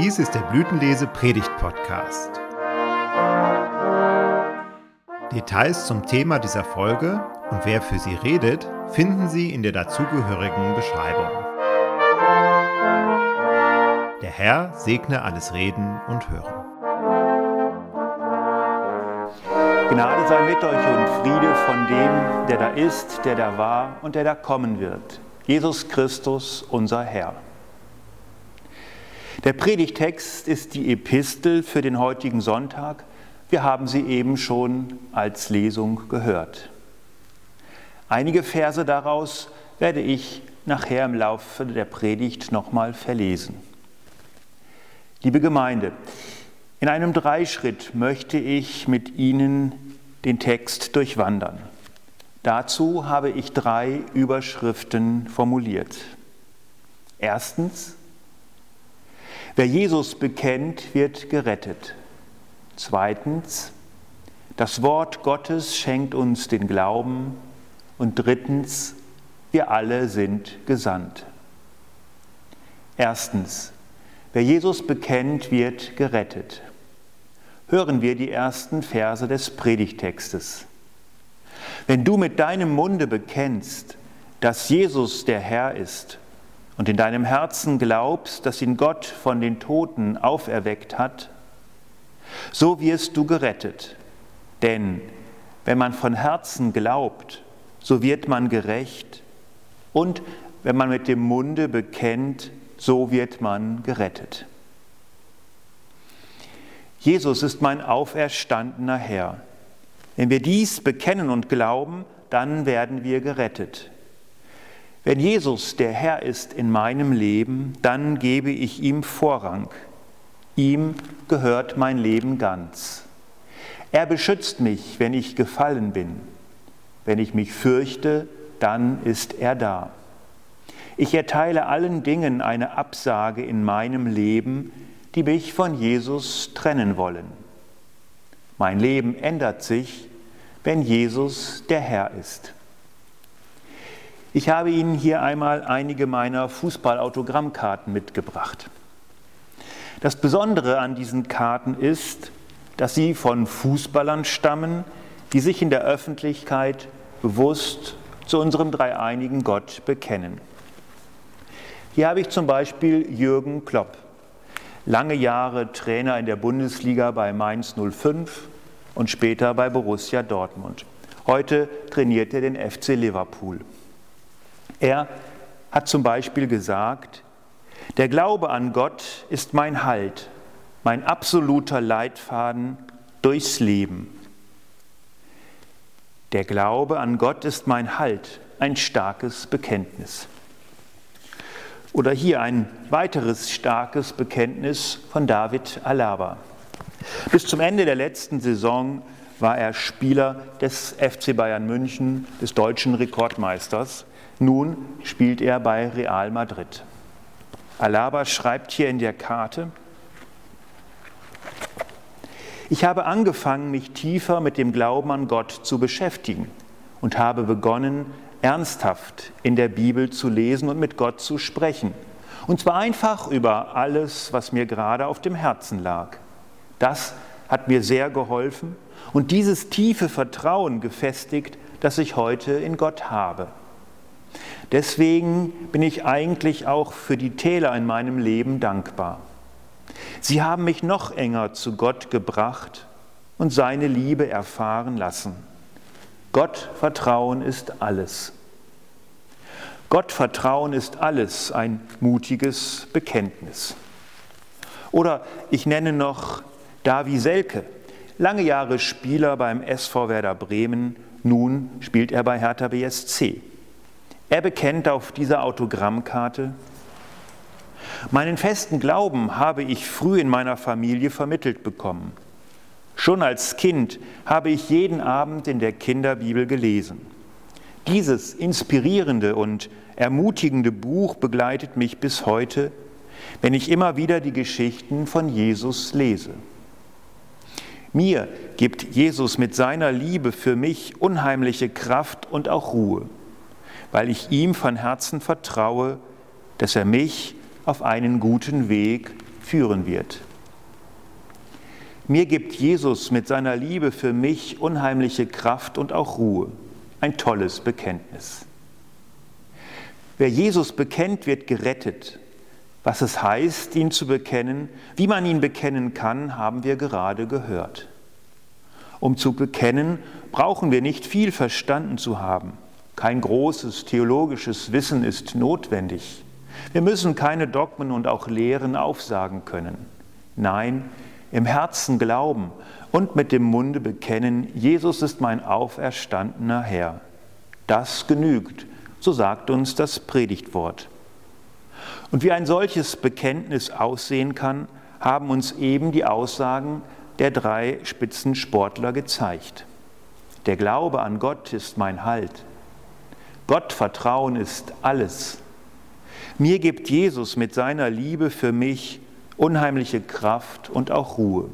Dies ist der Blütenlese Predigt Podcast. Details zum Thema dieser Folge und wer für sie redet, finden Sie in der dazugehörigen Beschreibung. Der Herr segne alles Reden und Hören. Gnade sei mit euch und Friede von dem, der da ist, der da war und der da kommen wird. Jesus Christus, unser Herr. Der Predigtext ist die Epistel für den heutigen Sonntag. Wir haben sie eben schon als Lesung gehört. Einige Verse daraus werde ich nachher im Laufe der Predigt nochmal verlesen. Liebe Gemeinde, in einem Dreischritt möchte ich mit Ihnen den Text durchwandern. Dazu habe ich drei Überschriften formuliert. Erstens, Wer Jesus bekennt, wird gerettet. Zweitens, das Wort Gottes schenkt uns den Glauben. Und drittens, wir alle sind gesandt. Erstens, wer Jesus bekennt, wird gerettet. Hören wir die ersten Verse des Predigtextes. Wenn du mit deinem Munde bekennst, dass Jesus der Herr ist und in deinem Herzen glaubst, dass ihn Gott von den Toten auferweckt hat, so wirst du gerettet. Denn wenn man von Herzen glaubt, so wird man gerecht. Und wenn man mit dem Munde bekennt, so wird man gerettet. Jesus ist mein auferstandener Herr. Wenn wir dies bekennen und glauben, dann werden wir gerettet. Wenn Jesus der Herr ist in meinem Leben, dann gebe ich ihm Vorrang. Ihm gehört mein Leben ganz. Er beschützt mich, wenn ich gefallen bin. Wenn ich mich fürchte, dann ist er da. Ich erteile allen Dingen eine Absage in meinem Leben, die mich von Jesus trennen wollen. Mein Leben ändert sich, wenn Jesus der Herr ist. Ich habe Ihnen hier einmal einige meiner Fußballautogrammkarten mitgebracht. Das Besondere an diesen Karten ist, dass sie von Fußballern stammen, die sich in der Öffentlichkeit bewusst zu unserem dreieinigen Gott bekennen. Hier habe ich zum Beispiel Jürgen Klopp, lange Jahre Trainer in der Bundesliga bei Mainz 05 und später bei Borussia Dortmund. Heute trainiert er den FC Liverpool. Er hat zum Beispiel gesagt, der Glaube an Gott ist mein Halt, mein absoluter Leitfaden durchs Leben. Der Glaube an Gott ist mein Halt, ein starkes Bekenntnis. Oder hier ein weiteres starkes Bekenntnis von David Alaba. Bis zum Ende der letzten Saison war er Spieler des FC Bayern München, des deutschen Rekordmeisters. Nun spielt er bei Real Madrid. Alaba schreibt hier in der Karte, ich habe angefangen, mich tiefer mit dem Glauben an Gott zu beschäftigen und habe begonnen, ernsthaft in der Bibel zu lesen und mit Gott zu sprechen. Und zwar einfach über alles, was mir gerade auf dem Herzen lag. Das hat mir sehr geholfen und dieses tiefe Vertrauen gefestigt, das ich heute in Gott habe. Deswegen bin ich eigentlich auch für die Täler in meinem Leben dankbar. Sie haben mich noch enger zu Gott gebracht und seine Liebe erfahren lassen. Gott Vertrauen ist alles. Gott Vertrauen ist alles, ein mutiges Bekenntnis. Oder ich nenne noch Davi Selke, lange Jahre Spieler beim SV Werder Bremen, nun spielt er bei Hertha BSC. Er bekennt auf dieser Autogrammkarte, meinen festen Glauben habe ich früh in meiner Familie vermittelt bekommen. Schon als Kind habe ich jeden Abend in der Kinderbibel gelesen. Dieses inspirierende und ermutigende Buch begleitet mich bis heute, wenn ich immer wieder die Geschichten von Jesus lese. Mir gibt Jesus mit seiner Liebe für mich unheimliche Kraft und auch Ruhe weil ich ihm von Herzen vertraue, dass er mich auf einen guten Weg führen wird. Mir gibt Jesus mit seiner Liebe für mich unheimliche Kraft und auch Ruhe. Ein tolles Bekenntnis. Wer Jesus bekennt, wird gerettet. Was es heißt, ihn zu bekennen, wie man ihn bekennen kann, haben wir gerade gehört. Um zu bekennen, brauchen wir nicht viel verstanden zu haben. Kein großes theologisches Wissen ist notwendig. Wir müssen keine Dogmen und auch Lehren aufsagen können. Nein, im Herzen glauben und mit dem Munde bekennen, Jesus ist mein auferstandener Herr. Das genügt, so sagt uns das Predigtwort. Und wie ein solches Bekenntnis aussehen kann, haben uns eben die Aussagen der drei Spitzensportler gezeigt. Der Glaube an Gott ist mein Halt. Gott vertrauen ist alles. Mir gibt Jesus mit seiner Liebe für mich unheimliche Kraft und auch Ruhe.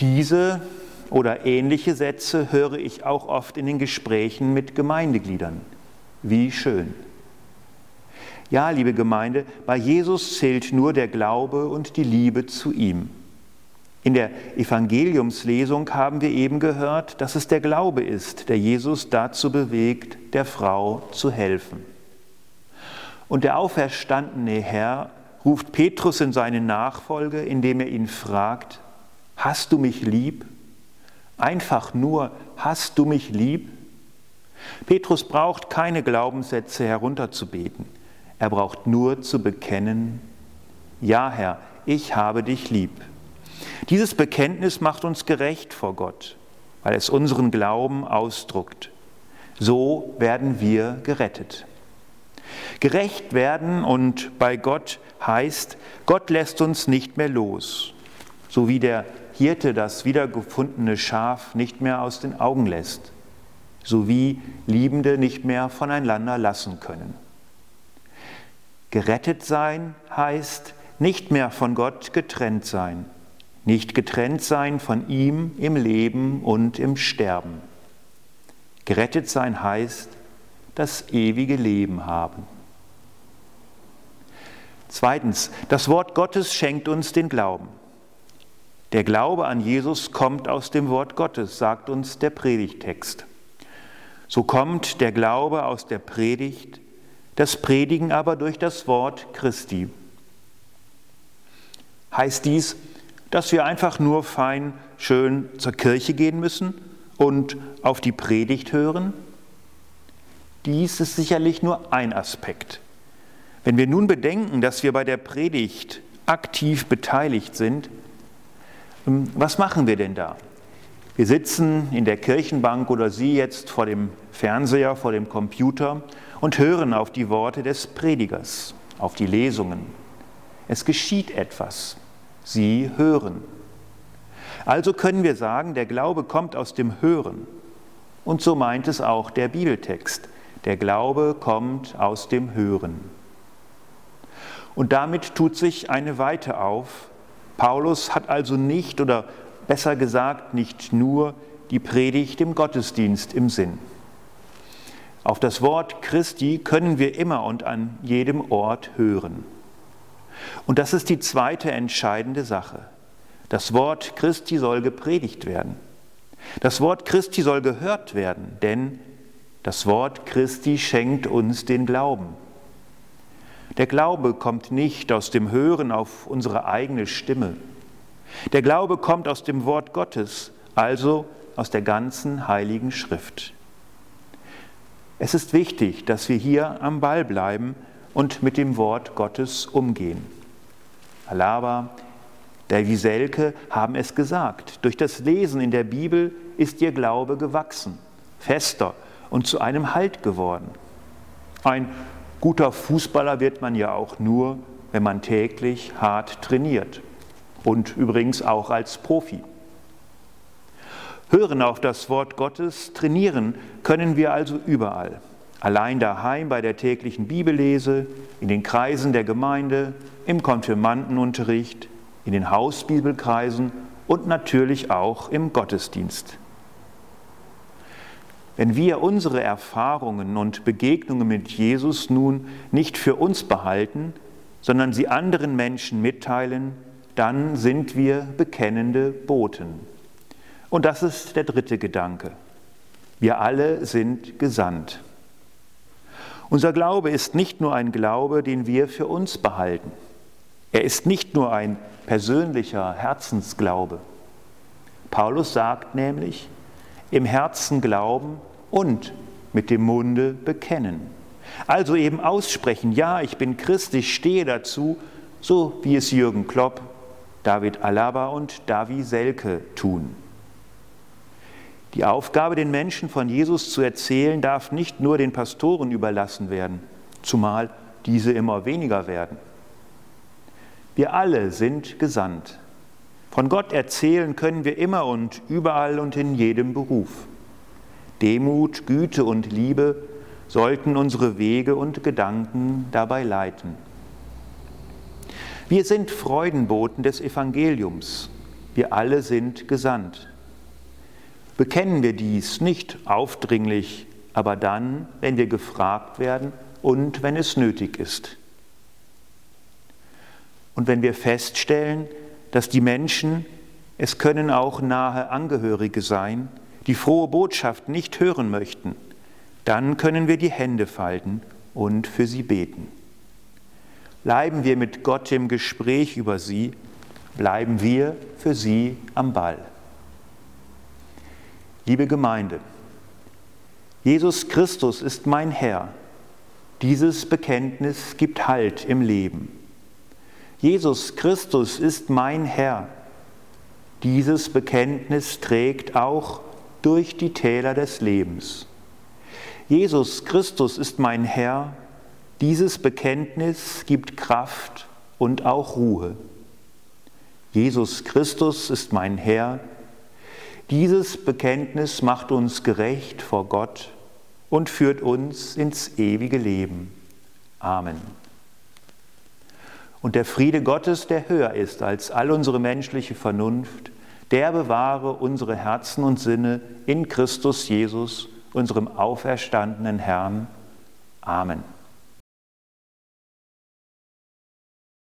Diese oder ähnliche Sätze höre ich auch oft in den Gesprächen mit Gemeindegliedern. Wie schön. Ja, liebe Gemeinde, bei Jesus zählt nur der Glaube und die Liebe zu ihm. In der Evangeliumslesung haben wir eben gehört, dass es der Glaube ist, der Jesus dazu bewegt, der Frau zu helfen. Und der auferstandene Herr ruft Petrus in seine Nachfolge, indem er ihn fragt, hast du mich lieb? Einfach nur, hast du mich lieb? Petrus braucht keine Glaubenssätze herunterzubeten. Er braucht nur zu bekennen, ja Herr, ich habe dich lieb. Dieses Bekenntnis macht uns gerecht vor Gott, weil es unseren Glauben ausdrückt. So werden wir gerettet. Gerecht werden und bei Gott heißt, Gott lässt uns nicht mehr los, so wie der Hirte das wiedergefundene Schaf nicht mehr aus den Augen lässt, so wie Liebende nicht mehr voneinander lassen können. Gerettet sein heißt nicht mehr von Gott getrennt sein, nicht getrennt sein von ihm im Leben und im Sterben. Gerettet sein heißt das ewige Leben haben. Zweitens, das Wort Gottes schenkt uns den Glauben. Der Glaube an Jesus kommt aus dem Wort Gottes, sagt uns der Predigtext. So kommt der Glaube aus der Predigt, das Predigen aber durch das Wort Christi. Heißt dies, dass wir einfach nur fein schön zur Kirche gehen müssen und auf die Predigt hören? Dies ist sicherlich nur ein Aspekt. Wenn wir nun bedenken, dass wir bei der Predigt aktiv beteiligt sind, ähm, was machen wir denn da? Wir sitzen in der Kirchenbank oder Sie jetzt vor dem Fernseher, vor dem Computer und hören auf die Worte des Predigers, auf die Lesungen. Es geschieht etwas. Sie hören. Also können wir sagen, der Glaube kommt aus dem Hören. Und so meint es auch der Bibeltext. Der Glaube kommt aus dem Hören. Und damit tut sich eine Weite auf. Paulus hat also nicht oder besser gesagt nicht nur die Predigt im Gottesdienst im Sinn. Auf das Wort Christi können wir immer und an jedem Ort hören. Und das ist die zweite entscheidende Sache. Das Wort Christi soll gepredigt werden. Das Wort Christi soll gehört werden, denn das Wort Christi schenkt uns den Glauben. Der Glaube kommt nicht aus dem Hören auf unsere eigene Stimme. Der Glaube kommt aus dem Wort Gottes, also aus der ganzen heiligen Schrift. Es ist wichtig, dass wir hier am Ball bleiben und mit dem Wort Gottes umgehen. Alaba, der Wieselke haben es gesagt. Durch das Lesen in der Bibel ist ihr Glaube gewachsen, fester und zu einem Halt geworden. Ein Guter Fußballer wird man ja auch nur, wenn man täglich hart trainiert und übrigens auch als Profi. Hören auf das Wort Gottes, trainieren können wir also überall. Allein daheim bei der täglichen Bibellese, in den Kreisen der Gemeinde, im Konfirmandenunterricht, in den Hausbibelkreisen und natürlich auch im Gottesdienst. Wenn wir unsere Erfahrungen und Begegnungen mit Jesus nun nicht für uns behalten, sondern sie anderen Menschen mitteilen, dann sind wir bekennende Boten. Und das ist der dritte Gedanke. Wir alle sind gesandt. Unser Glaube ist nicht nur ein Glaube, den wir für uns behalten. Er ist nicht nur ein persönlicher Herzensglaube. Paulus sagt nämlich, im Herzen glauben und mit dem Munde bekennen. Also eben aussprechen, ja, ich bin Christ, ich stehe dazu, so wie es Jürgen Klopp, David Alaba und Davi Selke tun. Die Aufgabe, den Menschen von Jesus zu erzählen, darf nicht nur den Pastoren überlassen werden, zumal diese immer weniger werden. Wir alle sind gesandt. Von Gott erzählen können wir immer und überall und in jedem Beruf. Demut, Güte und Liebe sollten unsere Wege und Gedanken dabei leiten. Wir sind Freudenboten des Evangeliums. Wir alle sind gesandt. Bekennen wir dies nicht aufdringlich, aber dann, wenn wir gefragt werden und wenn es nötig ist. Und wenn wir feststellen, dass die Menschen, es können auch nahe Angehörige sein, die frohe Botschaft nicht hören möchten, dann können wir die Hände falten und für sie beten. Bleiben wir mit Gott im Gespräch über sie, bleiben wir für sie am Ball. Liebe Gemeinde, Jesus Christus ist mein Herr. Dieses Bekenntnis gibt Halt im Leben. Jesus Christus ist mein Herr. Dieses Bekenntnis trägt auch durch die Täler des Lebens. Jesus Christus ist mein Herr. Dieses Bekenntnis gibt Kraft und auch Ruhe. Jesus Christus ist mein Herr. Dieses Bekenntnis macht uns gerecht vor Gott und führt uns ins ewige Leben. Amen. Und der Friede Gottes, der höher ist als all unsere menschliche Vernunft, der bewahre unsere Herzen und Sinne in Christus Jesus, unserem auferstandenen Herrn. Amen.